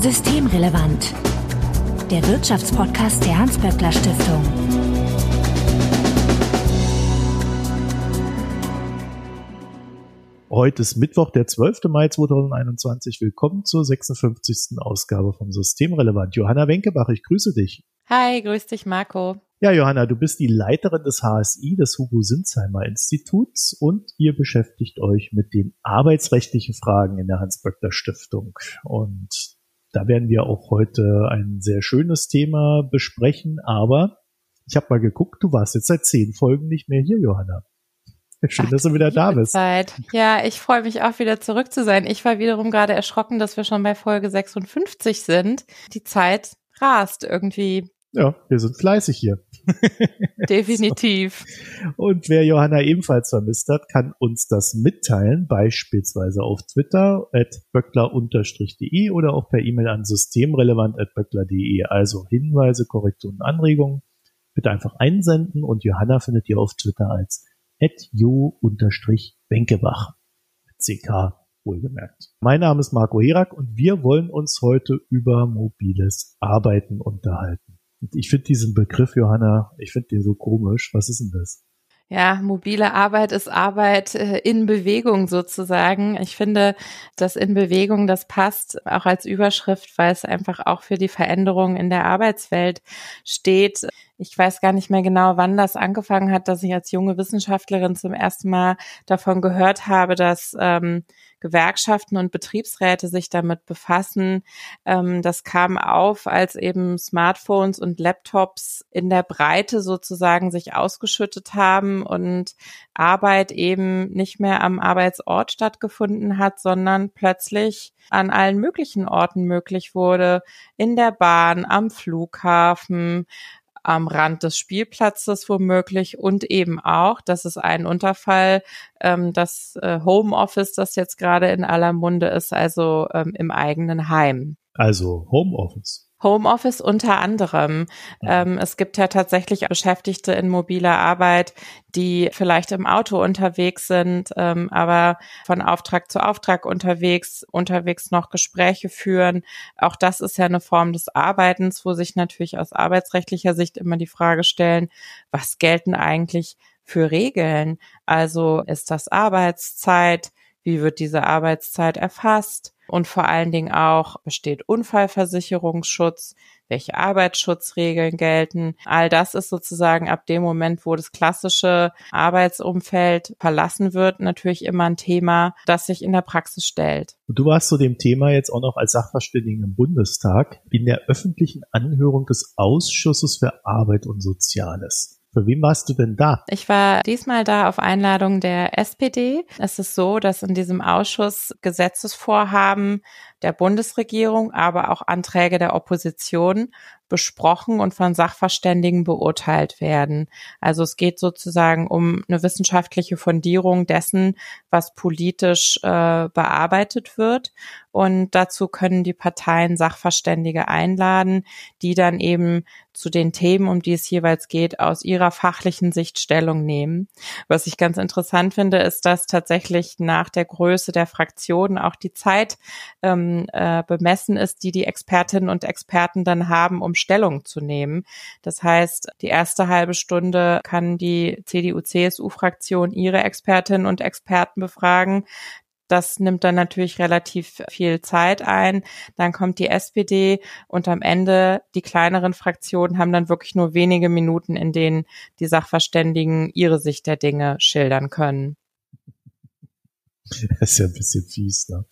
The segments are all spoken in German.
Systemrelevant. Der Wirtschaftspodcast der Hans-Böckler Stiftung. Heute ist Mittwoch, der 12. Mai 2021. Willkommen zur 56. Ausgabe vom Systemrelevant. Johanna Wenkebach, ich grüße dich. Hi, grüß dich, Marco. Ja, Johanna, du bist die Leiterin des HSI, des Hugo Sinsheimer Instituts und ihr beschäftigt euch mit den arbeitsrechtlichen Fragen in der Hans-Böckler Stiftung. Und da werden wir auch heute ein sehr schönes Thema besprechen, aber ich habe mal geguckt, du warst jetzt seit zehn Folgen nicht mehr hier, Johanna. Schön, Ach, dass du wieder da bist. Zeit. Ja, ich freue mich auch wieder zurück zu sein. Ich war wiederum gerade erschrocken, dass wir schon bei Folge 56 sind. Die Zeit rast irgendwie. Ja, wir sind fleißig hier. Definitiv. So. Und wer Johanna ebenfalls vermisst hat, kann uns das mitteilen, beispielsweise auf Twitter at böckler-de oder auch per E-Mail an systemrelevant.böckler.de. Also Hinweise, Korrekturen, Anregungen bitte einfach einsenden und Johanna findet ihr auf Twitter als jo-benkebach. CK wohlgemerkt. Mein Name ist Marco Herak und wir wollen uns heute über mobiles Arbeiten unterhalten. Ich finde diesen Begriff, Johanna, ich finde den so komisch. Was ist denn das? Ja, mobile Arbeit ist Arbeit äh, in Bewegung sozusagen. Ich finde, das in Bewegung, das passt auch als Überschrift, weil es einfach auch für die Veränderung in der Arbeitswelt steht. Ich weiß gar nicht mehr genau, wann das angefangen hat, dass ich als junge Wissenschaftlerin zum ersten Mal davon gehört habe, dass ähm, Gewerkschaften und Betriebsräte sich damit befassen. Ähm, das kam auf, als eben Smartphones und Laptops in der Breite sozusagen sich ausgeschüttet haben und Arbeit eben nicht mehr am Arbeitsort stattgefunden hat, sondern plötzlich an allen möglichen Orten möglich wurde. In der Bahn, am Flughafen, am Rand des Spielplatzes womöglich und eben auch, das ist ein Unterfall, ähm, das äh, Homeoffice, das jetzt gerade in aller Munde ist, also ähm, im eigenen Heim. Also Homeoffice. Homeoffice unter anderem. Ähm, es gibt ja tatsächlich Beschäftigte in mobiler Arbeit, die vielleicht im Auto unterwegs sind, ähm, aber von Auftrag zu Auftrag unterwegs, unterwegs noch Gespräche führen. Auch das ist ja eine Form des Arbeitens, wo sich natürlich aus arbeitsrechtlicher Sicht immer die Frage stellen, was gelten eigentlich für Regeln? Also ist das Arbeitszeit? Wie wird diese Arbeitszeit erfasst? Und vor allen Dingen auch, besteht Unfallversicherungsschutz? Welche Arbeitsschutzregeln gelten? All das ist sozusagen ab dem Moment, wo das klassische Arbeitsumfeld verlassen wird, natürlich immer ein Thema, das sich in der Praxis stellt. du warst zu dem Thema jetzt auch noch als Sachverständigen im Bundestag in der öffentlichen Anhörung des Ausschusses für Arbeit und Soziales. Für wen warst du denn da? Ich war diesmal da auf Einladung der SPD. Es ist so, dass in diesem Ausschuss Gesetzesvorhaben der Bundesregierung, aber auch Anträge der Opposition besprochen und von Sachverständigen beurteilt werden. Also es geht sozusagen um eine wissenschaftliche Fundierung dessen, was politisch äh, bearbeitet wird. Und dazu können die Parteien Sachverständige einladen, die dann eben zu den Themen, um die es jeweils geht, aus ihrer fachlichen Sicht Stellung nehmen. Was ich ganz interessant finde, ist, dass tatsächlich nach der Größe der Fraktionen auch die Zeit ähm, äh, bemessen ist, die die Expertinnen und Experten dann haben, um Stellung zu nehmen. Das heißt, die erste halbe Stunde kann die CDU-CSU-Fraktion ihre Expertinnen und Experten befragen. Das nimmt dann natürlich relativ viel Zeit ein. Dann kommt die SPD und am Ende die kleineren Fraktionen haben dann wirklich nur wenige Minuten, in denen die Sachverständigen ihre Sicht der Dinge schildern können. Das ist ja ein bisschen fies, ne?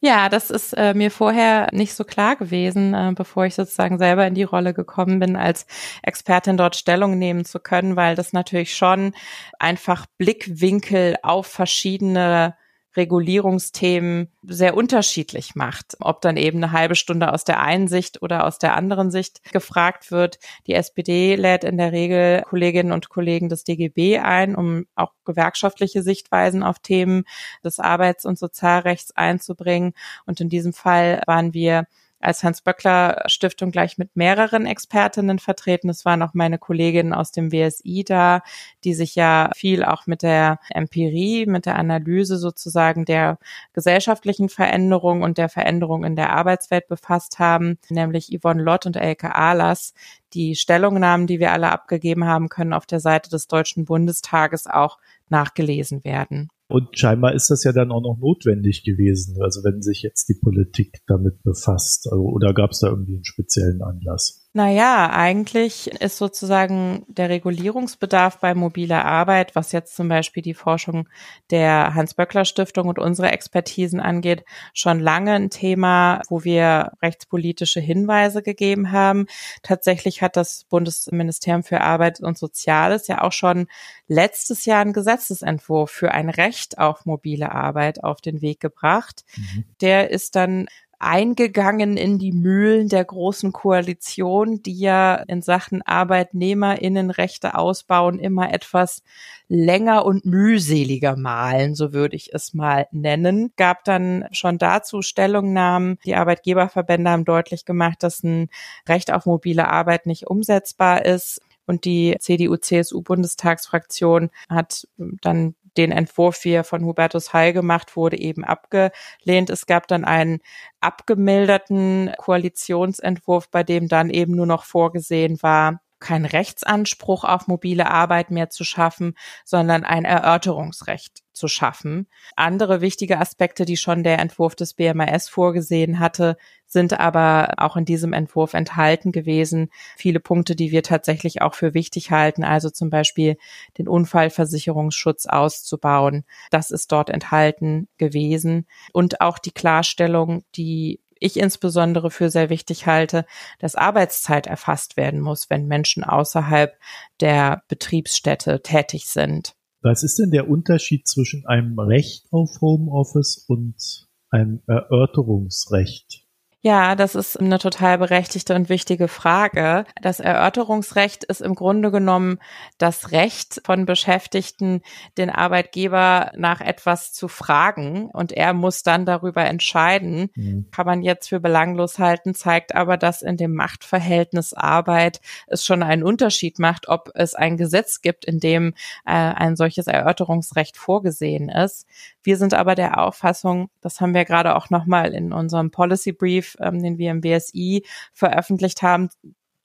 Ja, das ist äh, mir vorher nicht so klar gewesen, äh, bevor ich sozusagen selber in die Rolle gekommen bin, als Expertin dort Stellung nehmen zu können, weil das natürlich schon einfach Blickwinkel auf verschiedene Regulierungsthemen sehr unterschiedlich macht. Ob dann eben eine halbe Stunde aus der einen Sicht oder aus der anderen Sicht gefragt wird. Die SPD lädt in der Regel Kolleginnen und Kollegen des DGB ein, um auch gewerkschaftliche Sichtweisen auf Themen des Arbeits- und Sozialrechts einzubringen. Und in diesem Fall waren wir als Hans-Böckler-Stiftung gleich mit mehreren Expertinnen vertreten. Es waren auch meine Kolleginnen aus dem WSI da, die sich ja viel auch mit der Empirie, mit der Analyse sozusagen der gesellschaftlichen Veränderung und der Veränderung in der Arbeitswelt befasst haben, nämlich Yvonne Lott und Elke Ahlers, die Stellungnahmen, die wir alle abgegeben haben, können auf der Seite des Deutschen Bundestages auch nachgelesen werden. Und scheinbar ist das ja dann auch noch notwendig gewesen, also wenn sich jetzt die Politik damit befasst. Also, oder gab es da irgendwie einen speziellen Anlass? Naja, eigentlich ist sozusagen der Regulierungsbedarf bei mobiler Arbeit, was jetzt zum Beispiel die Forschung der Hans-Böckler-Stiftung und unsere Expertisen angeht, schon lange ein Thema, wo wir rechtspolitische Hinweise gegeben haben. Tatsächlich hat das Bundesministerium für Arbeit und Soziales ja auch schon letztes Jahr einen Gesetzesentwurf für ein Recht auf mobile Arbeit auf den Weg gebracht. Mhm. Der ist dann eingegangen in die Mühlen der großen Koalition, die ja in Sachen Arbeitnehmerinnenrechte ausbauen immer etwas länger und mühseliger malen, so würde ich es mal nennen. Gab dann schon dazu Stellungnahmen. Die Arbeitgeberverbände haben deutlich gemacht, dass ein Recht auf mobile Arbeit nicht umsetzbar ist. Und die CDU-CSU-Bundestagsfraktion hat dann den Entwurf, wie er von Hubertus Heil gemacht wurde, eben abgelehnt. Es gab dann einen abgemilderten Koalitionsentwurf, bei dem dann eben nur noch vorgesehen war, kein Rechtsanspruch auf mobile Arbeit mehr zu schaffen, sondern ein Erörterungsrecht zu schaffen. Andere wichtige Aspekte, die schon der Entwurf des BMAS vorgesehen hatte, sind aber auch in diesem Entwurf enthalten gewesen. Viele Punkte, die wir tatsächlich auch für wichtig halten, also zum Beispiel den Unfallversicherungsschutz auszubauen. Das ist dort enthalten gewesen. Und auch die Klarstellung, die ich insbesondere für sehr wichtig halte, dass Arbeitszeit erfasst werden muss, wenn Menschen außerhalb der Betriebsstätte tätig sind. Was ist denn der Unterschied zwischen einem Recht auf Homeoffice und einem Erörterungsrecht? Ja, das ist eine total berechtigte und wichtige Frage. Das Erörterungsrecht ist im Grunde genommen das Recht von Beschäftigten, den Arbeitgeber nach etwas zu fragen und er muss dann darüber entscheiden. Mhm. Kann man jetzt für belanglos halten, zeigt aber, dass in dem Machtverhältnis Arbeit es schon einen Unterschied macht, ob es ein Gesetz gibt, in dem äh, ein solches Erörterungsrecht vorgesehen ist. Wir sind aber der Auffassung, das haben wir gerade auch nochmal in unserem Policy Brief ähm, den wir im BSI veröffentlicht haben,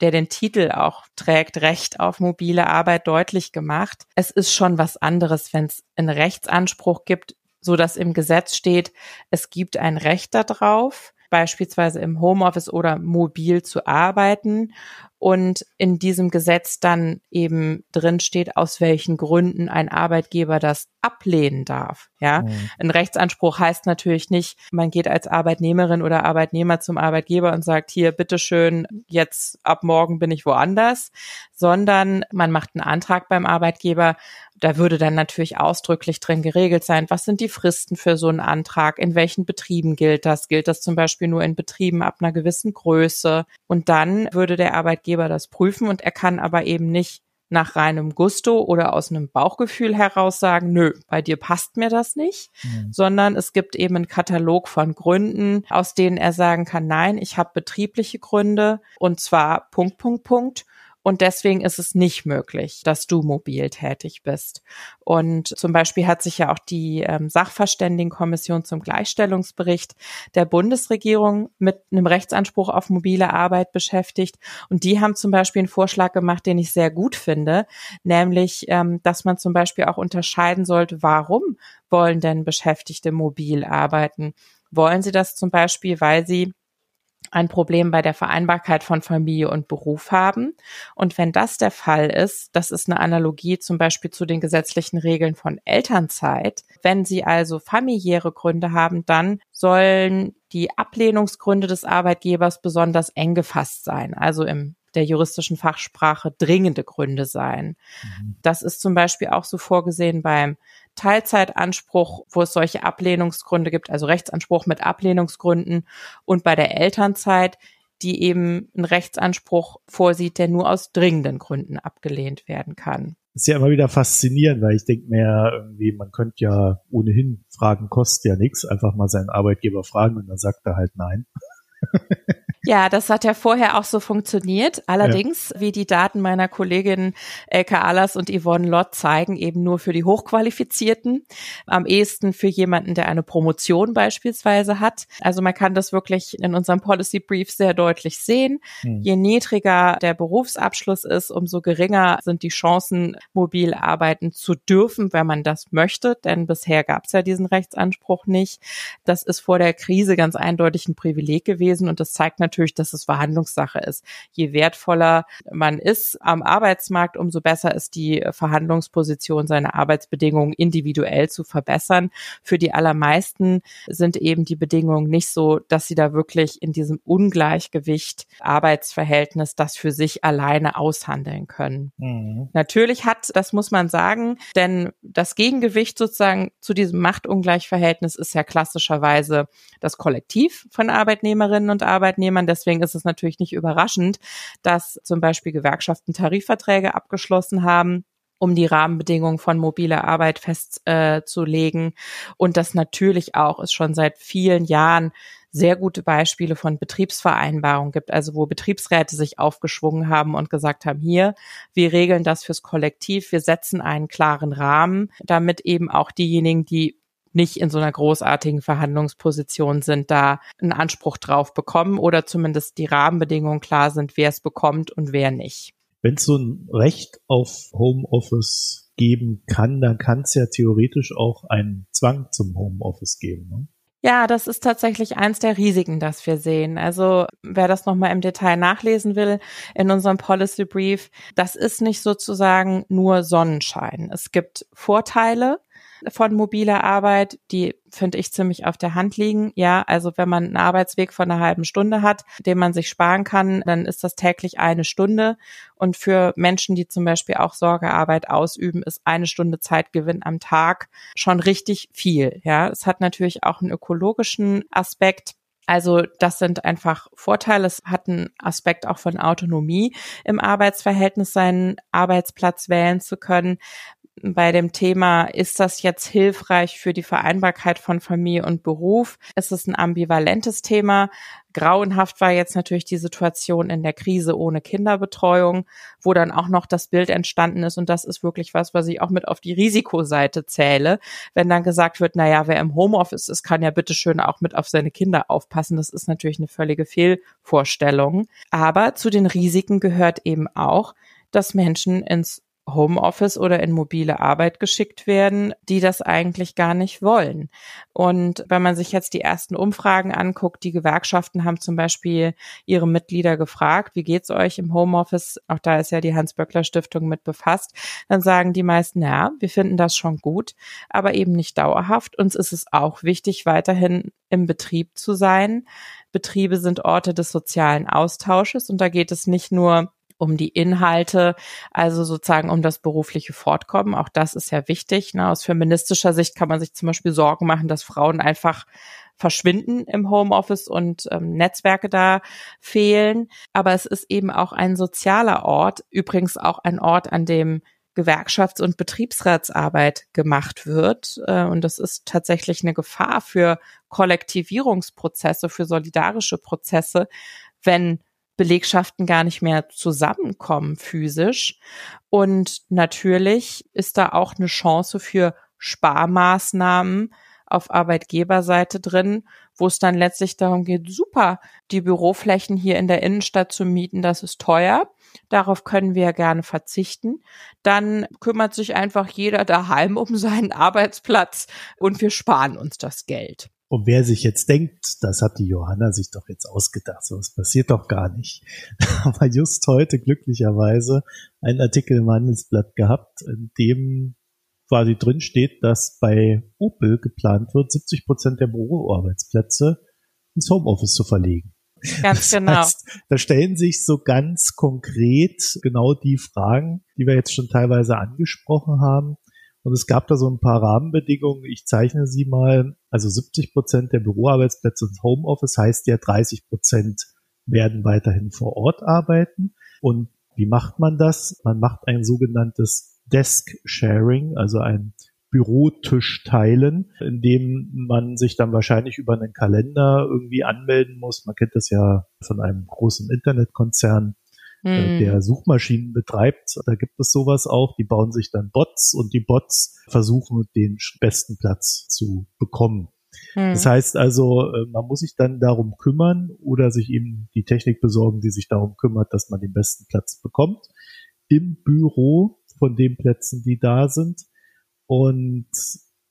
der den Titel auch trägt, Recht auf mobile Arbeit deutlich gemacht. Es ist schon was anderes, wenn es einen Rechtsanspruch gibt, so dass im Gesetz steht, es gibt ein Recht darauf, beispielsweise im Homeoffice oder mobil zu arbeiten und in diesem Gesetz dann eben drin steht, aus welchen Gründen ein Arbeitgeber das ablehnen darf. Ja, mhm. ein Rechtsanspruch heißt natürlich nicht, man geht als Arbeitnehmerin oder Arbeitnehmer zum Arbeitgeber und sagt hier, bitteschön, jetzt ab morgen bin ich woanders, sondern man macht einen Antrag beim Arbeitgeber da würde dann natürlich ausdrücklich drin geregelt sein, was sind die Fristen für so einen Antrag, in welchen Betrieben gilt das, gilt das zum Beispiel nur in Betrieben ab einer gewissen Größe. Und dann würde der Arbeitgeber das prüfen und er kann aber eben nicht nach reinem Gusto oder aus einem Bauchgefühl heraus sagen, nö, bei dir passt mir das nicht, mhm. sondern es gibt eben einen Katalog von Gründen, aus denen er sagen kann, nein, ich habe betriebliche Gründe und zwar Punkt, Punkt, Punkt. Und deswegen ist es nicht möglich, dass du mobil tätig bist. Und zum Beispiel hat sich ja auch die ähm, Sachverständigenkommission zum Gleichstellungsbericht der Bundesregierung mit einem Rechtsanspruch auf mobile Arbeit beschäftigt. Und die haben zum Beispiel einen Vorschlag gemacht, den ich sehr gut finde, nämlich, ähm, dass man zum Beispiel auch unterscheiden sollte, warum wollen denn Beschäftigte mobil arbeiten? Wollen sie das zum Beispiel, weil sie ein Problem bei der Vereinbarkeit von Familie und Beruf haben. Und wenn das der Fall ist, das ist eine Analogie zum Beispiel zu den gesetzlichen Regeln von Elternzeit. Wenn Sie also familiäre Gründe haben, dann sollen die Ablehnungsgründe des Arbeitgebers besonders eng gefasst sein, also im der juristischen Fachsprache dringende Gründe sein. Mhm. Das ist zum Beispiel auch so vorgesehen beim Teilzeitanspruch, wo es solche Ablehnungsgründe gibt, also Rechtsanspruch mit Ablehnungsgründen und bei der Elternzeit, die eben einen Rechtsanspruch vorsieht, der nur aus dringenden Gründen abgelehnt werden kann. Das ist ja immer wieder faszinierend, weil ich denke mir irgendwie, man könnte ja ohnehin fragen, kostet ja nichts, einfach mal seinen Arbeitgeber fragen und dann sagt er halt nein. Ja, das hat ja vorher auch so funktioniert. Allerdings, ja. wie die Daten meiner Kolleginnen Elke Ahlers und Yvonne Lott zeigen, eben nur für die Hochqualifizierten. Am ehesten für jemanden, der eine Promotion beispielsweise hat. Also man kann das wirklich in unserem Policy Brief sehr deutlich sehen. Mhm. Je niedriger der Berufsabschluss ist, umso geringer sind die Chancen, mobil arbeiten zu dürfen, wenn man das möchte. Denn bisher gab es ja diesen Rechtsanspruch nicht. Das ist vor der Krise ganz eindeutig ein Privileg gewesen und das zeigt natürlich, natürlich, dass es Verhandlungssache ist. Je wertvoller man ist am Arbeitsmarkt, umso besser ist die Verhandlungsposition, seine Arbeitsbedingungen individuell zu verbessern. Für die allermeisten sind eben die Bedingungen nicht so, dass sie da wirklich in diesem Ungleichgewicht Arbeitsverhältnis das für sich alleine aushandeln können. Mhm. Natürlich hat, das muss man sagen, denn das Gegengewicht sozusagen zu diesem Machtungleichverhältnis ist ja klassischerweise das Kollektiv von Arbeitnehmerinnen und Arbeitnehmern. Deswegen ist es natürlich nicht überraschend, dass zum Beispiel Gewerkschaften Tarifverträge abgeschlossen haben um die Rahmenbedingungen von mobiler Arbeit festzulegen. Äh, und das natürlich auch es schon seit vielen Jahren sehr gute Beispiele von Betriebsvereinbarungen gibt, also wo Betriebsräte sich aufgeschwungen haben und gesagt haben, hier, wir regeln das fürs Kollektiv, wir setzen einen klaren Rahmen, damit eben auch diejenigen, die nicht in so einer großartigen Verhandlungsposition sind, da einen Anspruch drauf bekommen oder zumindest die Rahmenbedingungen klar sind, wer es bekommt und wer nicht. Wenn es so ein Recht auf Homeoffice geben kann, dann kann es ja theoretisch auch einen Zwang zum Homeoffice geben. Ne? Ja, das ist tatsächlich eins der Risiken, das wir sehen. Also wer das nochmal im Detail nachlesen will in unserem Policy Brief, das ist nicht sozusagen nur Sonnenschein. Es gibt Vorteile, von mobiler Arbeit, die finde ich ziemlich auf der Hand liegen. Ja, also wenn man einen Arbeitsweg von einer halben Stunde hat, den man sich sparen kann, dann ist das täglich eine Stunde. Und für Menschen, die zum Beispiel auch Sorgearbeit ausüben, ist eine Stunde Zeitgewinn am Tag schon richtig viel. Ja, es hat natürlich auch einen ökologischen Aspekt. Also das sind einfach Vorteile. Es hat einen Aspekt auch von Autonomie im Arbeitsverhältnis, seinen Arbeitsplatz wählen zu können bei dem Thema, ist das jetzt hilfreich für die Vereinbarkeit von Familie und Beruf? Es ist ein ambivalentes Thema. Grauenhaft war jetzt natürlich die Situation in der Krise ohne Kinderbetreuung, wo dann auch noch das Bild entstanden ist. Und das ist wirklich was, was ich auch mit auf die Risikoseite zähle. Wenn dann gesagt wird, na ja, wer im Homeoffice ist, kann ja bitteschön auch mit auf seine Kinder aufpassen. Das ist natürlich eine völlige Fehlvorstellung. Aber zu den Risiken gehört eben auch, dass Menschen ins Homeoffice oder in mobile Arbeit geschickt werden, die das eigentlich gar nicht wollen. Und wenn man sich jetzt die ersten Umfragen anguckt, die Gewerkschaften haben zum Beispiel ihre Mitglieder gefragt, wie geht's euch im Homeoffice? Auch da ist ja die Hans-Böckler-Stiftung mit befasst. Dann sagen die meisten, ja, wir finden das schon gut, aber eben nicht dauerhaft. Uns ist es auch wichtig, weiterhin im Betrieb zu sein. Betriebe sind Orte des sozialen Austausches und da geht es nicht nur um die Inhalte, also sozusagen um das berufliche Fortkommen. Auch das ist ja wichtig. Ne? Aus feministischer Sicht kann man sich zum Beispiel Sorgen machen, dass Frauen einfach verschwinden im Homeoffice und ähm, Netzwerke da fehlen. Aber es ist eben auch ein sozialer Ort, übrigens auch ein Ort, an dem Gewerkschafts- und Betriebsratsarbeit gemacht wird. Äh, und das ist tatsächlich eine Gefahr für Kollektivierungsprozesse, für solidarische Prozesse, wenn Belegschaften gar nicht mehr zusammenkommen physisch. Und natürlich ist da auch eine Chance für Sparmaßnahmen auf Arbeitgeberseite drin, wo es dann letztlich darum geht, super, die Büroflächen hier in der Innenstadt zu mieten, das ist teuer. Darauf können wir gerne verzichten. Dann kümmert sich einfach jeder daheim um seinen Arbeitsplatz und wir sparen uns das Geld. Und wer sich jetzt denkt, das hat die Johanna sich doch jetzt ausgedacht, so was passiert doch gar nicht. Aber just heute glücklicherweise einen Artikel im Handelsblatt gehabt, in dem quasi drin steht, dass bei Opel geplant wird, 70 Prozent der Büroarbeitsplätze ins Homeoffice zu verlegen. Ganz das genau. Heißt, da stellen sich so ganz konkret genau die Fragen, die wir jetzt schon teilweise angesprochen haben. Und es gab da so ein paar Rahmenbedingungen. Ich zeichne sie mal. Also 70 Prozent der Büroarbeitsplätze ins Homeoffice heißt ja 30 Prozent werden weiterhin vor Ort arbeiten. Und wie macht man das? Man macht ein sogenanntes Desk Sharing, also ein Bürotisch teilen, in dem man sich dann wahrscheinlich über einen Kalender irgendwie anmelden muss. Man kennt das ja von einem großen Internetkonzern, mhm. der Suchmaschinen betreibt. Da gibt es sowas auch. Die bauen sich dann Bots und die Bots versuchen den besten Platz zu bekommen. Mhm. Das heißt also, äh, man muss sich dann darum kümmern oder sich eben die Technik besorgen, die sich darum kümmert, dass man den besten Platz bekommt im Büro von den Plätzen, die da sind. Und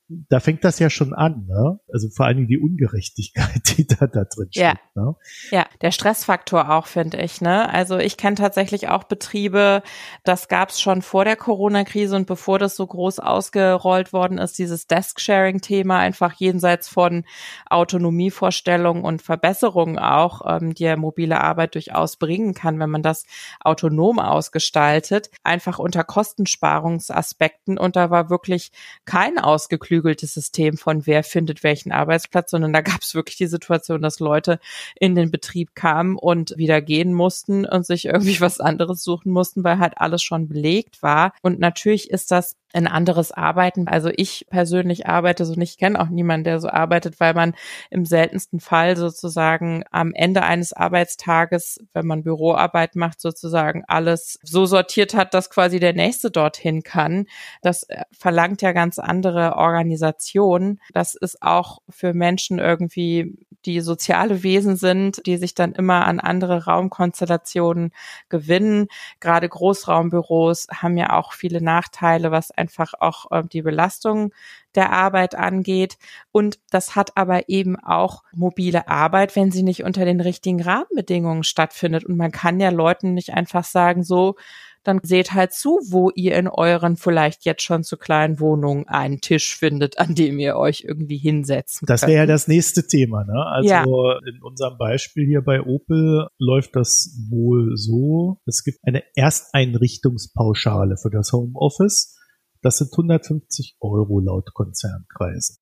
da fängt das ja schon an, ne? Also vor allen Dingen die Ungerechtigkeit, die da, da drin steht. Ja, ne? ja der Stressfaktor auch, finde ich. Ne? Also ich kenne tatsächlich auch Betriebe, das gab es schon vor der Corona-Krise und bevor das so groß ausgerollt worden ist, dieses Desk-Sharing-Thema einfach jenseits von Autonomievorstellungen und Verbesserungen auch, ähm, die ja mobile Arbeit durchaus bringen kann, wenn man das autonom ausgestaltet, einfach unter Kostensparungsaspekten und da war wirklich kein ausgeklügeltes ausgeklügeltes System von wer findet welchen Arbeitsplatz, sondern da gab es wirklich die Situation, dass Leute in den Betrieb kamen und wieder gehen mussten und sich irgendwie was anderes suchen mussten, weil halt alles schon belegt war. Und natürlich ist das ein anderes Arbeiten. Also ich persönlich arbeite so nicht, kenne auch niemanden, der so arbeitet, weil man im seltensten Fall sozusagen am Ende eines Arbeitstages, wenn man Büroarbeit macht, sozusagen alles so sortiert hat, dass quasi der nächste dorthin kann. Das äh, verlangt ja ganz andere Organisationen. Das ist auch für Menschen irgendwie, die soziale Wesen sind, die sich dann immer an andere Raumkonstellationen gewinnen. Gerade Großraumbüros haben ja auch viele Nachteile, was einfach auch äh, die Belastung der Arbeit angeht. Und das hat aber eben auch mobile Arbeit, wenn sie nicht unter den richtigen Rahmenbedingungen stattfindet. Und man kann ja Leuten nicht einfach sagen, so, dann seht halt zu, wo ihr in euren vielleicht jetzt schon zu kleinen Wohnungen einen Tisch findet, an dem ihr euch irgendwie hinsetzen Das wäre ja das nächste Thema. Ne? Also ja. in unserem Beispiel hier bei Opel läuft das wohl so. Es gibt eine Ersteinrichtungspauschale für das Homeoffice. Das sind 150 Euro laut Konzernkreisen.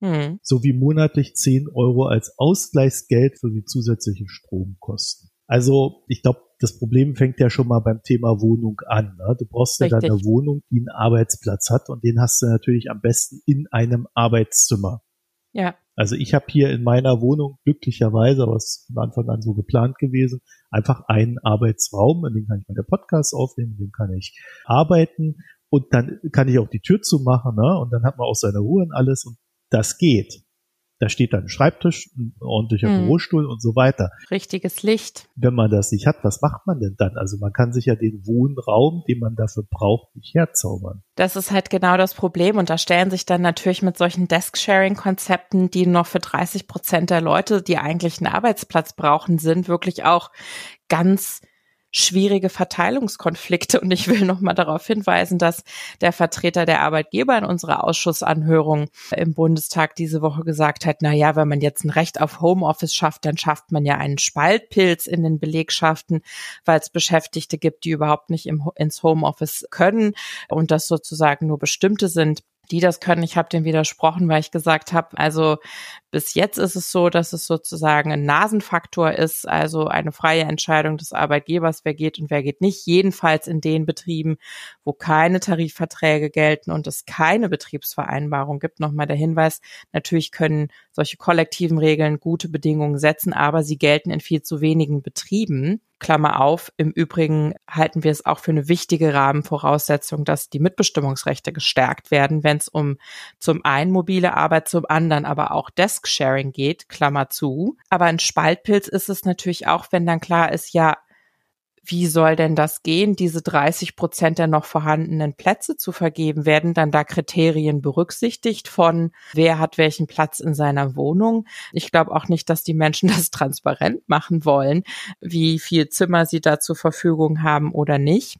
Hm. Sowie monatlich 10 Euro als Ausgleichsgeld für die zusätzlichen Stromkosten. Also ich glaube, das Problem fängt ja schon mal beim Thema Wohnung an. Ne? Du brauchst Richtig. ja dann eine Wohnung, die einen Arbeitsplatz hat und den hast du natürlich am besten in einem Arbeitszimmer. Ja. Also ich habe hier in meiner Wohnung glücklicherweise, aber es ist von Anfang an so geplant gewesen, einfach einen Arbeitsraum, in dem kann ich meine Podcasts aufnehmen, in dem kann ich arbeiten und dann kann ich auch die Tür zumachen, ne? Und dann hat man auch seine Ruhe und alles und das geht. Da steht dann ein Schreibtisch, ein ordentlicher hm. Bürostuhl und so weiter. Richtiges Licht. Wenn man das nicht hat, was macht man denn dann? Also man kann sich ja den Wohnraum, den man dafür braucht, nicht herzaubern. Das ist halt genau das Problem. Und da stellen sich dann natürlich mit solchen Desk-Sharing-Konzepten, die noch für 30 Prozent der Leute, die eigentlich einen Arbeitsplatz brauchen, sind, wirklich auch ganz schwierige Verteilungskonflikte. Und ich will nochmal darauf hinweisen, dass der Vertreter der Arbeitgeber in unserer Ausschussanhörung im Bundestag diese Woche gesagt hat, na ja, wenn man jetzt ein Recht auf Homeoffice schafft, dann schafft man ja einen Spaltpilz in den Belegschaften, weil es Beschäftigte gibt, die überhaupt nicht im, ins Homeoffice können und das sozusagen nur bestimmte sind die das können. Ich habe dem widersprochen, weil ich gesagt habe, also bis jetzt ist es so, dass es sozusagen ein Nasenfaktor ist, also eine freie Entscheidung des Arbeitgebers, wer geht und wer geht nicht. Jedenfalls in den Betrieben, wo keine Tarifverträge gelten und es keine Betriebsvereinbarung gibt. Nochmal der Hinweis, natürlich können solche kollektiven Regeln gute Bedingungen setzen, aber sie gelten in viel zu wenigen Betrieben. Klammer auf. Im Übrigen halten wir es auch für eine wichtige Rahmenvoraussetzung, dass die Mitbestimmungsrechte gestärkt werden, wenn es um zum einen mobile Arbeit, zum anderen aber auch Desk-Sharing geht, Klammer zu. Aber ein Spaltpilz ist es natürlich auch, wenn dann klar ist, ja, wie soll denn das gehen, diese 30 Prozent der noch vorhandenen Plätze zu vergeben? Werden dann da Kriterien berücksichtigt von, wer hat welchen Platz in seiner Wohnung? Ich glaube auch nicht, dass die Menschen das transparent machen wollen, wie viel Zimmer sie da zur Verfügung haben oder nicht.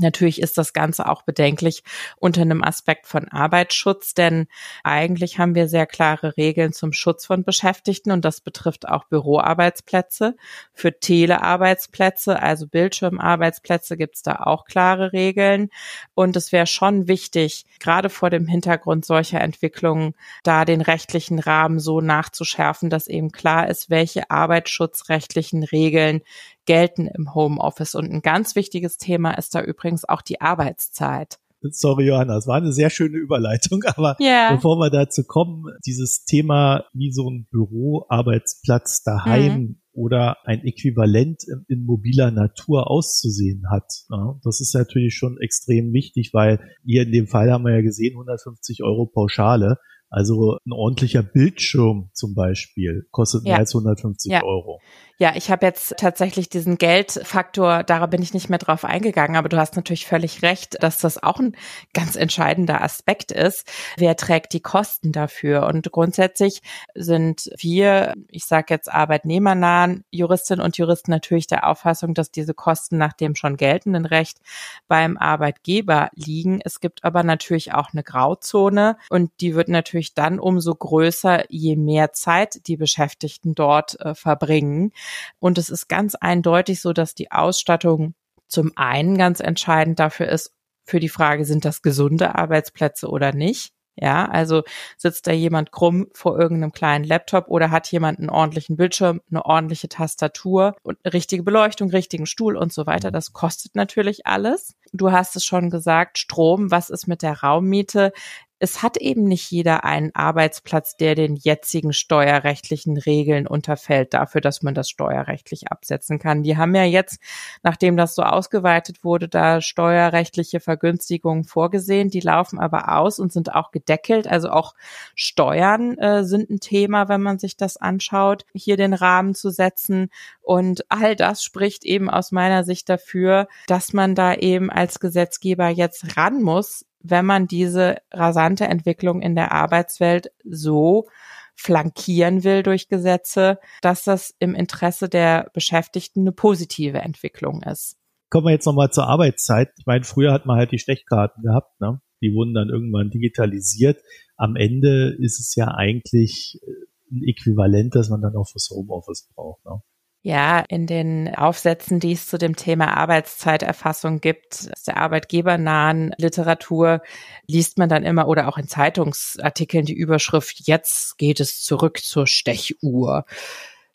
Natürlich ist das Ganze auch bedenklich unter einem Aspekt von Arbeitsschutz, denn eigentlich haben wir sehr klare Regeln zum Schutz von Beschäftigten und das betrifft auch Büroarbeitsplätze. Für Telearbeitsplätze, also Bildschirmarbeitsplätze, gibt es da auch klare Regeln. Und es wäre schon wichtig, gerade vor dem Hintergrund solcher Entwicklungen, da den rechtlichen Rahmen so nachzuschärfen, dass eben klar ist, welche arbeitsschutzrechtlichen Regeln gelten im Homeoffice. Und ein ganz wichtiges Thema ist da übrigens auch die Arbeitszeit. Sorry, Johanna, es war eine sehr schöne Überleitung, aber yeah. bevor wir dazu kommen, dieses Thema, wie so ein Büroarbeitsplatz daheim mhm. oder ein Äquivalent in, in, mobiler Natur auszusehen hat. Ja, das ist natürlich schon extrem wichtig, weil hier in dem Fall haben wir ja gesehen, 150 Euro Pauschale. Also ein ordentlicher Bildschirm zum Beispiel kostet ja. mehr als 150 ja. Euro. Ja, ich habe jetzt tatsächlich diesen Geldfaktor, da bin ich nicht mehr drauf eingegangen, aber du hast natürlich völlig recht, dass das auch ein ganz entscheidender Aspekt ist. Wer trägt die Kosten dafür? Und grundsätzlich sind wir, ich sage jetzt arbeitnehmernahen Juristinnen und Juristen natürlich der Auffassung, dass diese Kosten nach dem schon geltenden Recht beim Arbeitgeber liegen. Es gibt aber natürlich auch eine Grauzone und die wird natürlich dann umso größer, je mehr Zeit die Beschäftigten dort äh, verbringen. Und es ist ganz eindeutig so, dass die Ausstattung zum einen ganz entscheidend dafür ist, für die Frage, sind das gesunde Arbeitsplätze oder nicht? Ja, also sitzt da jemand krumm vor irgendeinem kleinen Laptop oder hat jemand einen ordentlichen Bildschirm, eine ordentliche Tastatur und eine richtige Beleuchtung, richtigen Stuhl und so weiter. Das kostet natürlich alles. Du hast es schon gesagt, Strom, was ist mit der Raummiete? Es hat eben nicht jeder einen Arbeitsplatz, der den jetzigen steuerrechtlichen Regeln unterfällt, dafür, dass man das steuerrechtlich absetzen kann. Die haben ja jetzt, nachdem das so ausgeweitet wurde, da steuerrechtliche Vergünstigungen vorgesehen. Die laufen aber aus und sind auch gedeckelt. Also auch Steuern äh, sind ein Thema, wenn man sich das anschaut, hier den Rahmen zu setzen. Und all das spricht eben aus meiner Sicht dafür, dass man da eben als Gesetzgeber jetzt ran muss, wenn man diese rasante Entwicklung in der Arbeitswelt so flankieren will durch Gesetze, dass das im Interesse der Beschäftigten eine positive Entwicklung ist. Kommen wir jetzt nochmal zur Arbeitszeit. Ich meine, früher hat man halt die Stechkarten gehabt, ne? Die wurden dann irgendwann digitalisiert. Am Ende ist es ja eigentlich ein Äquivalent, das man dann auch fürs Homeoffice braucht. Ne? Ja, in den Aufsätzen, die es zu dem Thema Arbeitszeiterfassung gibt, aus der arbeitgebernahen Literatur, liest man dann immer oder auch in Zeitungsartikeln die Überschrift, jetzt geht es zurück zur Stechuhr.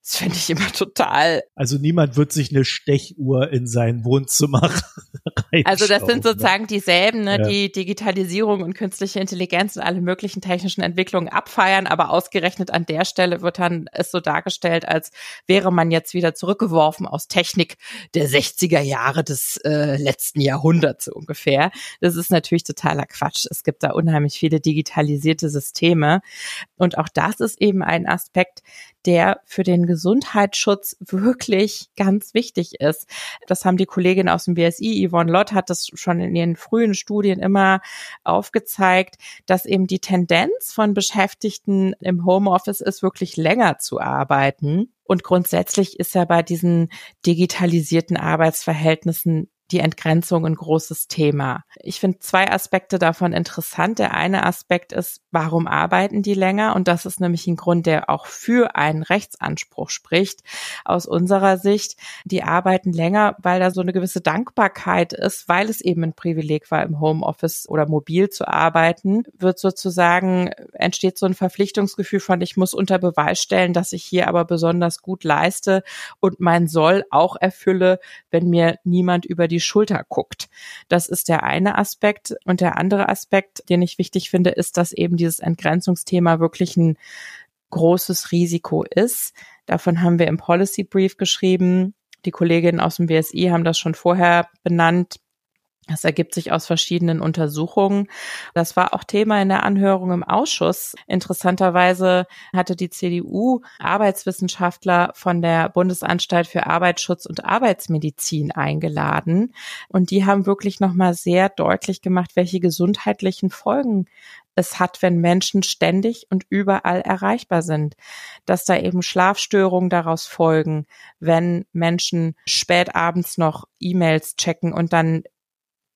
Das finde ich immer total. Also niemand wird sich eine Stechuhr in sein Wohnzimmer Also das sind ne? sozusagen dieselben, ne, ja. die Digitalisierung und künstliche Intelligenz und alle möglichen technischen Entwicklungen abfeiern, aber ausgerechnet an der Stelle wird dann es so dargestellt, als wäre man jetzt wieder zurückgeworfen aus Technik der 60er Jahre des äh, letzten Jahrhunderts so ungefähr. Das ist natürlich totaler Quatsch. Es gibt da unheimlich viele digitalisierte Systeme und auch das ist eben ein Aspekt, der für den Gesundheitsschutz wirklich ganz wichtig ist. Das haben die Kollegin aus dem BSI, Yvonne Lott, hat das schon in ihren frühen Studien immer aufgezeigt, dass eben die Tendenz von Beschäftigten im Homeoffice ist, wirklich länger zu arbeiten. Und grundsätzlich ist ja bei diesen digitalisierten Arbeitsverhältnissen die Entgrenzung ein großes Thema. Ich finde zwei Aspekte davon interessant. Der eine Aspekt ist, warum arbeiten die länger? Und das ist nämlich ein Grund, der auch für einen Rechtsanspruch spricht. Aus unserer Sicht, die arbeiten länger, weil da so eine gewisse Dankbarkeit ist, weil es eben ein Privileg war, im Homeoffice oder mobil zu arbeiten, wird sozusagen, entsteht so ein Verpflichtungsgefühl von, ich muss unter Beweis stellen, dass ich hier aber besonders gut leiste und mein Soll auch erfülle, wenn mir niemand über die Schulter guckt. Das ist der eine Aspekt. Und der andere Aspekt, den ich wichtig finde, ist, dass eben dieses Entgrenzungsthema wirklich ein großes Risiko ist. Davon haben wir im Policy Brief geschrieben. Die Kolleginnen aus dem BSI haben das schon vorher benannt. Das ergibt sich aus verschiedenen Untersuchungen. Das war auch Thema in der Anhörung im Ausschuss. Interessanterweise hatte die CDU Arbeitswissenschaftler von der Bundesanstalt für Arbeitsschutz und Arbeitsmedizin eingeladen. Und die haben wirklich nochmal sehr deutlich gemacht, welche gesundheitlichen Folgen es hat, wenn Menschen ständig und überall erreichbar sind, dass da eben Schlafstörungen daraus folgen, wenn Menschen spät abends noch E-Mails checken und dann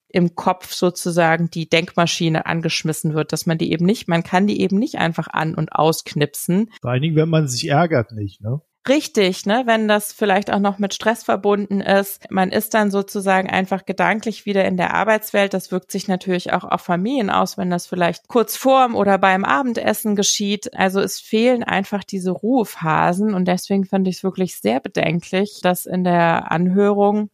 im Kopf sozusagen die Denkmaschine angeschmissen wird, dass man die eben nicht, man kann die eben nicht einfach an- und ausknipsen. Vor allen Dingen, wenn man sich ärgert nicht, ne? Richtig, ne, wenn das vielleicht auch noch mit Stress verbunden ist. Man ist dann sozusagen einfach gedanklich wieder in der Arbeitswelt. Das wirkt sich natürlich auch auf Familien aus, wenn das vielleicht kurz vorm oder beim Abendessen geschieht. Also es fehlen einfach diese Ruhephasen und deswegen finde ich es wirklich sehr bedenklich, dass in der Anhörung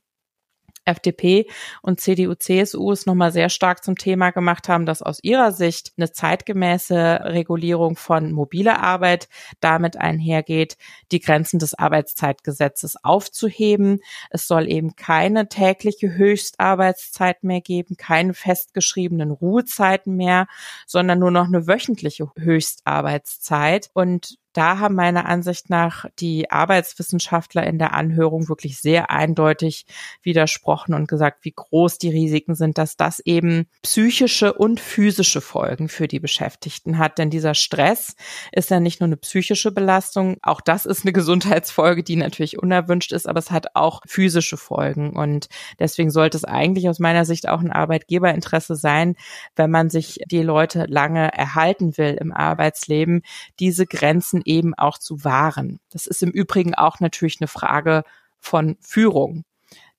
FDP und CDU, CSU es nochmal sehr stark zum Thema gemacht haben, dass aus ihrer Sicht eine zeitgemäße Regulierung von mobiler Arbeit damit einhergeht, die Grenzen des Arbeitszeitgesetzes aufzuheben. Es soll eben keine tägliche Höchstarbeitszeit mehr geben, keine festgeschriebenen Ruhezeiten mehr, sondern nur noch eine wöchentliche Höchstarbeitszeit. Und da haben meiner Ansicht nach die Arbeitswissenschaftler in der Anhörung wirklich sehr eindeutig widersprochen und gesagt, wie groß die Risiken sind, dass das eben psychische und physische Folgen für die Beschäftigten hat. Denn dieser Stress ist ja nicht nur eine psychische Belastung, auch das ist eine Gesundheitsfolge, die natürlich unerwünscht ist, aber es hat auch physische Folgen. Und deswegen sollte es eigentlich aus meiner Sicht auch ein Arbeitgeberinteresse sein, wenn man sich die Leute lange erhalten will im Arbeitsleben, diese Grenzen eben auch zu wahren. Das ist im Übrigen auch natürlich eine Frage von Führung.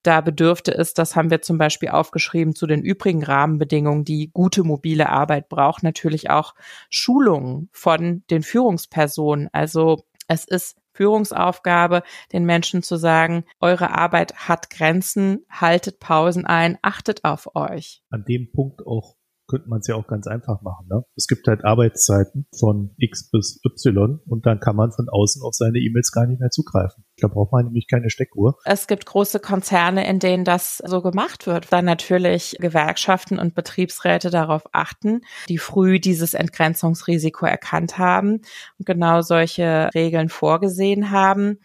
Da bedürfte es, das haben wir zum Beispiel aufgeschrieben, zu den übrigen Rahmenbedingungen, die gute mobile Arbeit braucht, natürlich auch Schulungen von den Führungspersonen. Also es ist Führungsaufgabe, den Menschen zu sagen, eure Arbeit hat Grenzen, haltet Pausen ein, achtet auf euch. An dem Punkt auch könnte man es ja auch ganz einfach machen. Ne? Es gibt halt Arbeitszeiten von X bis Y und dann kann man von außen auf seine E-Mails gar nicht mehr zugreifen. Da braucht man nämlich keine Steckuhr. Es gibt große Konzerne, in denen das so gemacht wird, weil natürlich Gewerkschaften und Betriebsräte darauf achten, die früh dieses Entgrenzungsrisiko erkannt haben und genau solche Regeln vorgesehen haben.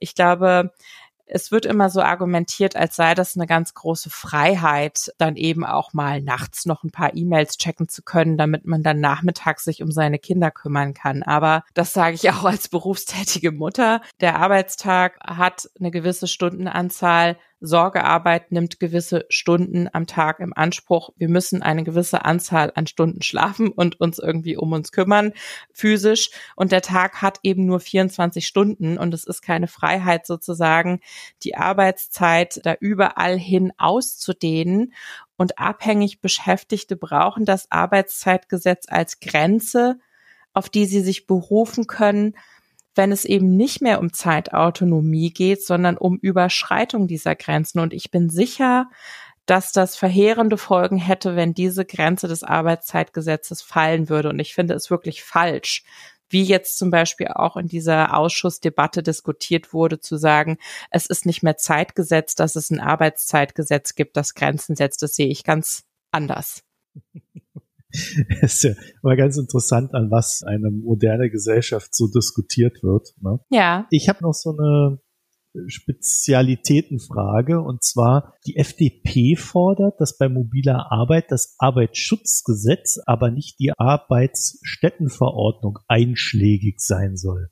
Ich glaube, es wird immer so argumentiert, als sei das eine ganz große Freiheit, dann eben auch mal nachts noch ein paar E-Mails checken zu können, damit man dann nachmittags sich um seine Kinder kümmern kann. Aber das sage ich auch als berufstätige Mutter. Der Arbeitstag hat eine gewisse Stundenanzahl. Sorgearbeit nimmt gewisse Stunden am Tag im Anspruch. Wir müssen eine gewisse Anzahl an Stunden schlafen und uns irgendwie um uns kümmern, physisch. Und der Tag hat eben nur 24 Stunden und es ist keine Freiheit sozusagen, die Arbeitszeit da überall hin auszudehnen. Und abhängig Beschäftigte brauchen das Arbeitszeitgesetz als Grenze, auf die sie sich berufen können, wenn es eben nicht mehr um Zeitautonomie geht, sondern um Überschreitung dieser Grenzen. Und ich bin sicher, dass das verheerende Folgen hätte, wenn diese Grenze des Arbeitszeitgesetzes fallen würde. Und ich finde es wirklich falsch, wie jetzt zum Beispiel auch in dieser Ausschussdebatte diskutiert wurde, zu sagen, es ist nicht mehr Zeitgesetz, dass es ein Arbeitszeitgesetz gibt, das Grenzen setzt. Das sehe ich ganz anders. ist ja mal ganz interessant, an was eine moderne Gesellschaft so diskutiert wird. Ne? Ja. Ich habe noch so eine Spezialitätenfrage und zwar die FDP fordert, dass bei mobiler Arbeit das Arbeitsschutzgesetz, aber nicht die Arbeitsstättenverordnung einschlägig sein soll.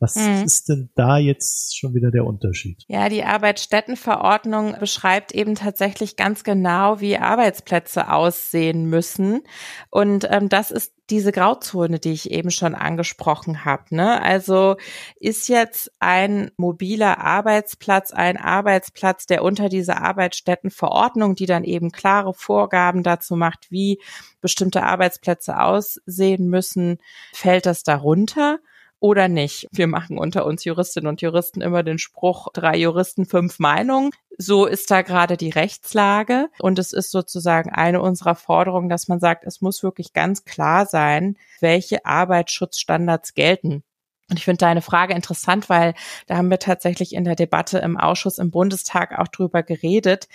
Was mhm. ist denn da jetzt schon wieder der Unterschied? Ja, die Arbeitsstättenverordnung beschreibt eben tatsächlich ganz genau, wie Arbeitsplätze aussehen müssen. Und ähm, das ist diese Grauzone, die ich eben schon angesprochen habe. Ne? Also ist jetzt ein mobiler Arbeitsplatz ein Arbeitsplatz, der unter dieser Arbeitsstättenverordnung, die dann eben klare Vorgaben dazu macht, wie bestimmte Arbeitsplätze aussehen müssen, fällt das darunter? Oder nicht. Wir machen unter uns Juristinnen und Juristen immer den Spruch, drei Juristen, fünf Meinungen. So ist da gerade die Rechtslage. Und es ist sozusagen eine unserer Forderungen, dass man sagt, es muss wirklich ganz klar sein, welche Arbeitsschutzstandards gelten. Und ich finde deine Frage interessant, weil da haben wir tatsächlich in der Debatte im Ausschuss im Bundestag auch drüber geredet,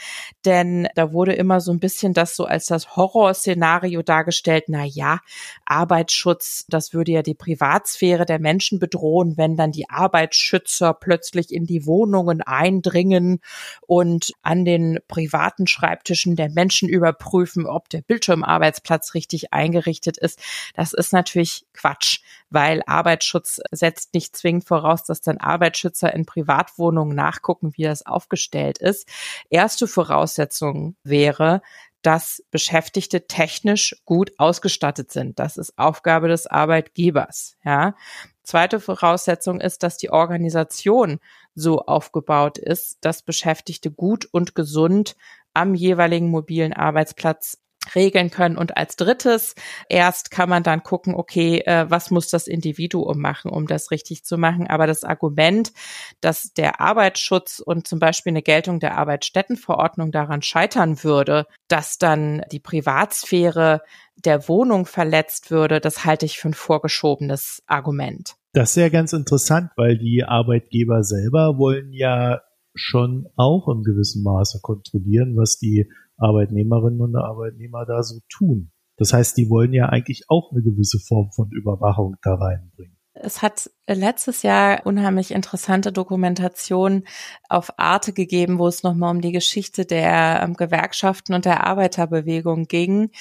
denn da wurde immer so ein bisschen das so als das Horrorszenario dargestellt. Na ja, Arbeitsschutz, das würde ja die Privatsphäre der Menschen bedrohen, wenn dann die Arbeitsschützer plötzlich in die Wohnungen eindringen und an den privaten Schreibtischen der Menschen überprüfen, ob der Bildschirmarbeitsplatz richtig eingerichtet ist. Das ist natürlich Quatsch, weil Arbeitsschutz setzt nicht zwingend voraus, dass dann Arbeitsschützer in Privatwohnungen nachgucken, wie das aufgestellt ist. Erste Voraussetzung wäre, dass Beschäftigte technisch gut ausgestattet sind. Das ist Aufgabe des Arbeitgebers. Ja. Zweite Voraussetzung ist, dass die Organisation so aufgebaut ist, dass Beschäftigte gut und gesund am jeweiligen mobilen Arbeitsplatz regeln können. Und als drittes, erst kann man dann gucken, okay, äh, was muss das Individuum machen, um das richtig zu machen. Aber das Argument, dass der Arbeitsschutz und zum Beispiel eine Geltung der Arbeitsstättenverordnung daran scheitern würde, dass dann die Privatsphäre der Wohnung verletzt würde, das halte ich für ein vorgeschobenes Argument. Das ist ja ganz interessant, weil die Arbeitgeber selber wollen ja schon auch im gewissen Maße kontrollieren, was die Arbeitnehmerinnen und Arbeitnehmer da so tun. Das heißt, die wollen ja eigentlich auch eine gewisse Form von Überwachung da reinbringen. Es hat letztes Jahr unheimlich interessante Dokumentation auf Arte gegeben, wo es nochmal um die Geschichte der ähm, Gewerkschaften und der Arbeiterbewegung ging,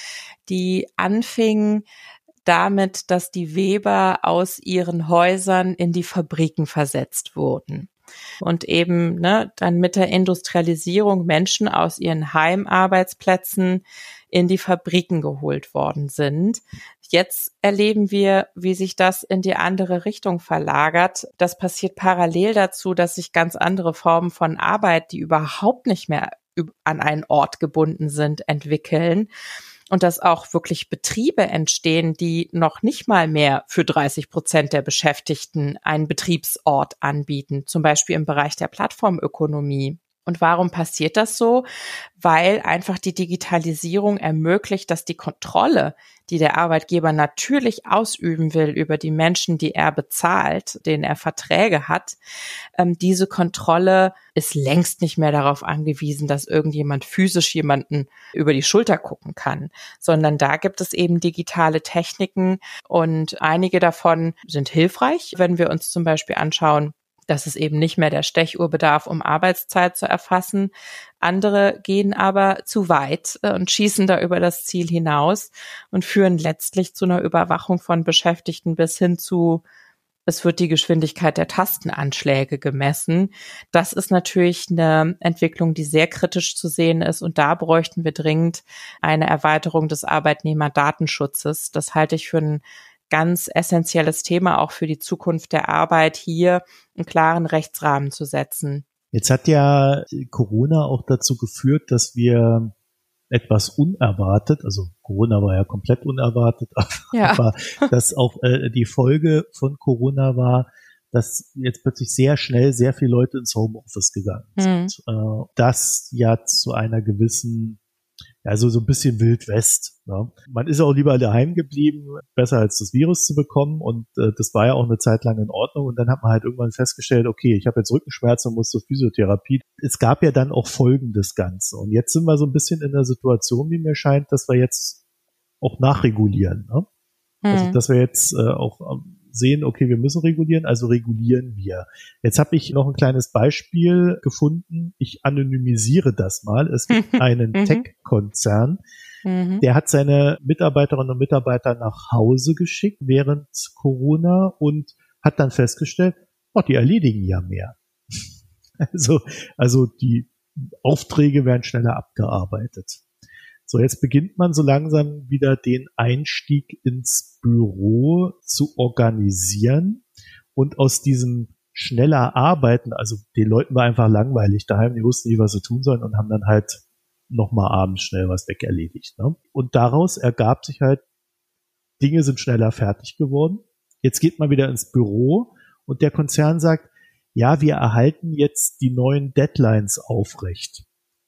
die anfing damit, dass die Weber aus ihren Häusern in die Fabriken versetzt wurden und eben ne, dann mit der Industrialisierung Menschen aus ihren Heimarbeitsplätzen in die Fabriken geholt worden sind. Jetzt erleben wir, wie sich das in die andere Richtung verlagert. Das passiert parallel dazu, dass sich ganz andere Formen von Arbeit, die überhaupt nicht mehr an einen Ort gebunden sind, entwickeln und dass auch wirklich Betriebe entstehen, die noch nicht mal mehr für 30 Prozent der Beschäftigten einen Betriebsort anbieten, zum Beispiel im Bereich der Plattformökonomie. Und warum passiert das so? Weil einfach die Digitalisierung ermöglicht, dass die Kontrolle, die der Arbeitgeber natürlich ausüben will über die Menschen, die er bezahlt, denen er Verträge hat, ähm, diese Kontrolle ist längst nicht mehr darauf angewiesen, dass irgendjemand physisch jemanden über die Schulter gucken kann, sondern da gibt es eben digitale Techniken und einige davon sind hilfreich, wenn wir uns zum Beispiel anschauen, dass es eben nicht mehr der Stechuhr bedarf, um Arbeitszeit zu erfassen. Andere gehen aber zu weit äh, und schießen da über das Ziel hinaus und führen letztlich zu einer Überwachung von Beschäftigten bis hin zu es wird die Geschwindigkeit der Tastenanschläge gemessen. Das ist natürlich eine Entwicklung, die sehr kritisch zu sehen ist. Und da bräuchten wir dringend eine Erweiterung des Arbeitnehmerdatenschutzes. Das halte ich für ein ganz essentielles Thema auch für die Zukunft der Arbeit, hier einen klaren Rechtsrahmen zu setzen. Jetzt hat ja Corona auch dazu geführt, dass wir etwas unerwartet, also Corona war ja komplett unerwartet, ja. aber dass auch äh, die Folge von Corona war, dass jetzt plötzlich sehr schnell sehr viele Leute ins Homeoffice gegangen sind. Mhm. Äh, das ja zu einer gewissen also so ein bisschen Wild West. Ne? Man ist auch lieber daheim geblieben, besser als das Virus zu bekommen. Und äh, das war ja auch eine Zeit lang in Ordnung. Und dann hat man halt irgendwann festgestellt, okay, ich habe jetzt Rückenschmerzen und muss zur Physiotherapie. Es gab ja dann auch Folgen des Ganzen. Und jetzt sind wir so ein bisschen in der Situation, wie mir scheint, dass wir jetzt auch nachregulieren. Ne? Also. Also dass wir jetzt äh, auch ähm, sehen, okay, wir müssen regulieren, also regulieren wir. Jetzt habe ich noch ein kleines Beispiel gefunden. Ich anonymisiere das mal. Es gibt einen mhm. Tech-Konzern, mhm. der hat seine Mitarbeiterinnen und Mitarbeiter nach Hause geschickt während Corona und hat dann festgestellt, oh, die erledigen ja mehr. Also, also die Aufträge werden schneller abgearbeitet. So, jetzt beginnt man so langsam wieder den Einstieg ins Büro zu organisieren und aus diesem schneller Arbeiten, also den Leuten war einfach langweilig daheim, die wussten nicht, was sie tun sollen und haben dann halt nochmal abends schnell was weg erledigt. Ne? Und daraus ergab sich halt, Dinge sind schneller fertig geworden. Jetzt geht man wieder ins Büro und der Konzern sagt, ja, wir erhalten jetzt die neuen Deadlines aufrecht.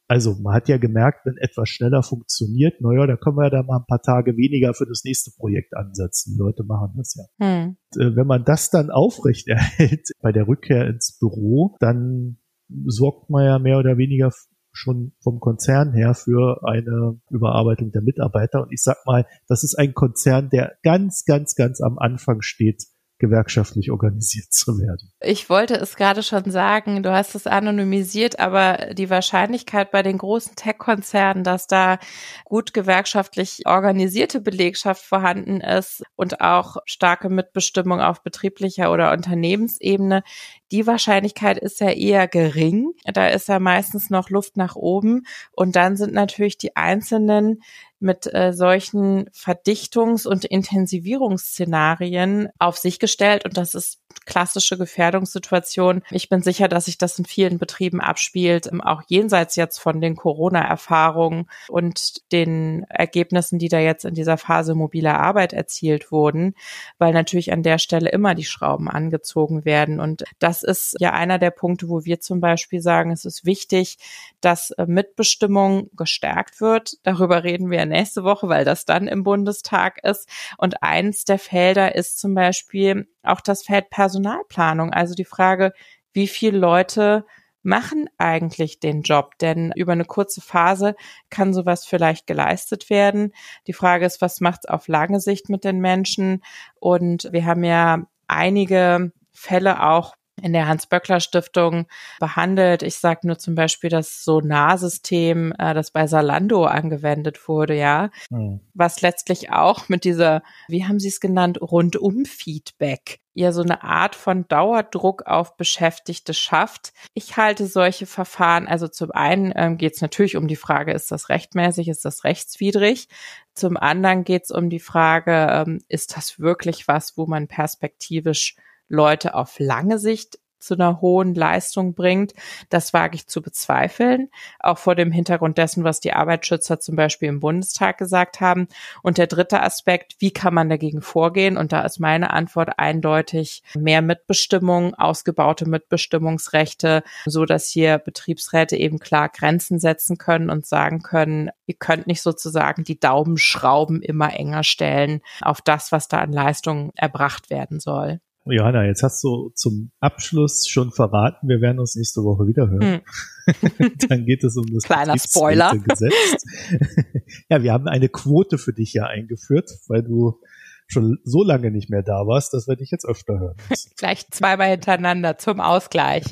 Also man hat ja gemerkt, wenn etwas schneller funktioniert, naja, da können wir ja da mal ein paar Tage weniger für das nächste Projekt ansetzen. Die Leute machen das ja. Hm. Äh, wenn man das dann aufrecht erhält bei der Rückkehr ins Büro, dann sorgt man ja mehr oder weniger schon vom Konzern her für eine Überarbeitung der Mitarbeiter. Und ich sag mal, das ist ein Konzern, der ganz, ganz, ganz am Anfang steht gewerkschaftlich organisiert zu werden. Ich wollte es gerade schon sagen, du hast es anonymisiert, aber die Wahrscheinlichkeit bei den großen Tech-Konzernen, dass da gut gewerkschaftlich organisierte Belegschaft vorhanden ist und auch starke Mitbestimmung auf betrieblicher oder Unternehmensebene, die Wahrscheinlichkeit ist ja eher gering. Da ist ja meistens noch Luft nach oben. Und dann sind natürlich die einzelnen mit äh, solchen Verdichtungs- und Intensivierungsszenarien auf sich gestellt. Und das ist klassische Gefährdungssituation. Ich bin sicher, dass sich das in vielen Betrieben abspielt, ähm, auch jenseits jetzt von den Corona-Erfahrungen und den Ergebnissen, die da jetzt in dieser Phase mobiler Arbeit erzielt wurden, weil natürlich an der Stelle immer die Schrauben angezogen werden. Und das ist ja einer der Punkte, wo wir zum Beispiel sagen, es ist wichtig, dass äh, Mitbestimmung gestärkt wird. Darüber reden wir nächste Woche, weil das dann im Bundestag ist. Und eins der Felder ist zum Beispiel auch das Feld Personalplanung. Also die Frage, wie viele Leute machen eigentlich den Job? Denn über eine kurze Phase kann sowas vielleicht geleistet werden. Die Frage ist, was macht es auf lange Sicht mit den Menschen? Und wir haben ja einige Fälle auch in der Hans-Böckler-Stiftung behandelt. Ich sage nur zum Beispiel das Sonarsystem, äh, das bei Salando angewendet wurde, ja, mhm. was letztlich auch mit dieser, wie haben Sie es genannt, Rundum-Feedback ja so eine Art von Dauerdruck auf Beschäftigte schafft. Ich halte solche Verfahren, also zum einen ähm, geht es natürlich um die Frage, ist das rechtmäßig, ist das rechtswidrig? Zum anderen geht es um die Frage, ähm, ist das wirklich was, wo man perspektivisch Leute auf lange Sicht zu einer hohen Leistung bringt. Das wage ich zu bezweifeln, auch vor dem Hintergrund dessen, was die Arbeitsschützer zum Beispiel im Bundestag gesagt haben. Und der dritte Aspekt, wie kann man dagegen vorgehen? Und da ist meine Antwort eindeutig mehr Mitbestimmung, ausgebaute Mitbestimmungsrechte, so dass hier Betriebsräte eben klar Grenzen setzen können und sagen können, ihr könnt nicht sozusagen die Daumenschrauben immer enger stellen auf das, was da an Leistung erbracht werden soll. Johanna, jetzt hast du zum Abschluss schon verraten, wir werden uns nächste Woche wieder hören. Hm. Dann geht es um das Kleiner Spoiler. Gesetz. ja, wir haben eine Quote für dich ja eingeführt, weil du schon so lange nicht mehr da warst, dass wir dich jetzt öfter hören. Gleich zweimal hintereinander zum Ausgleich.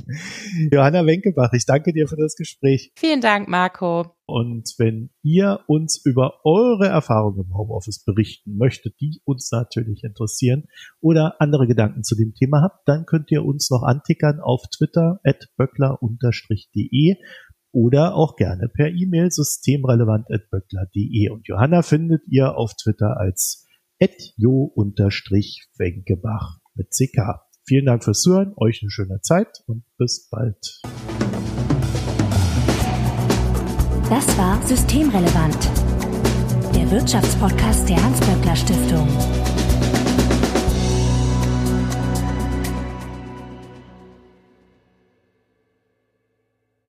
Johanna Wenkebach, ich danke dir für das Gespräch. Vielen Dank, Marco. Und wenn ihr uns über eure Erfahrungen im Homeoffice berichten möchtet, die uns natürlich interessieren oder andere Gedanken zu dem Thema habt, dann könnt ihr uns noch antickern auf Twitter at böckler-de oder auch gerne per E-Mail systemrelevant at böckler.de. Und Johanna findet ihr auf Twitter als jo-wenkebach mit CK. Vielen Dank fürs Zuhören, euch eine schöne Zeit und bis bald. Das war Systemrelevant, der Wirtschaftspodcast der Hans-Böckler Stiftung.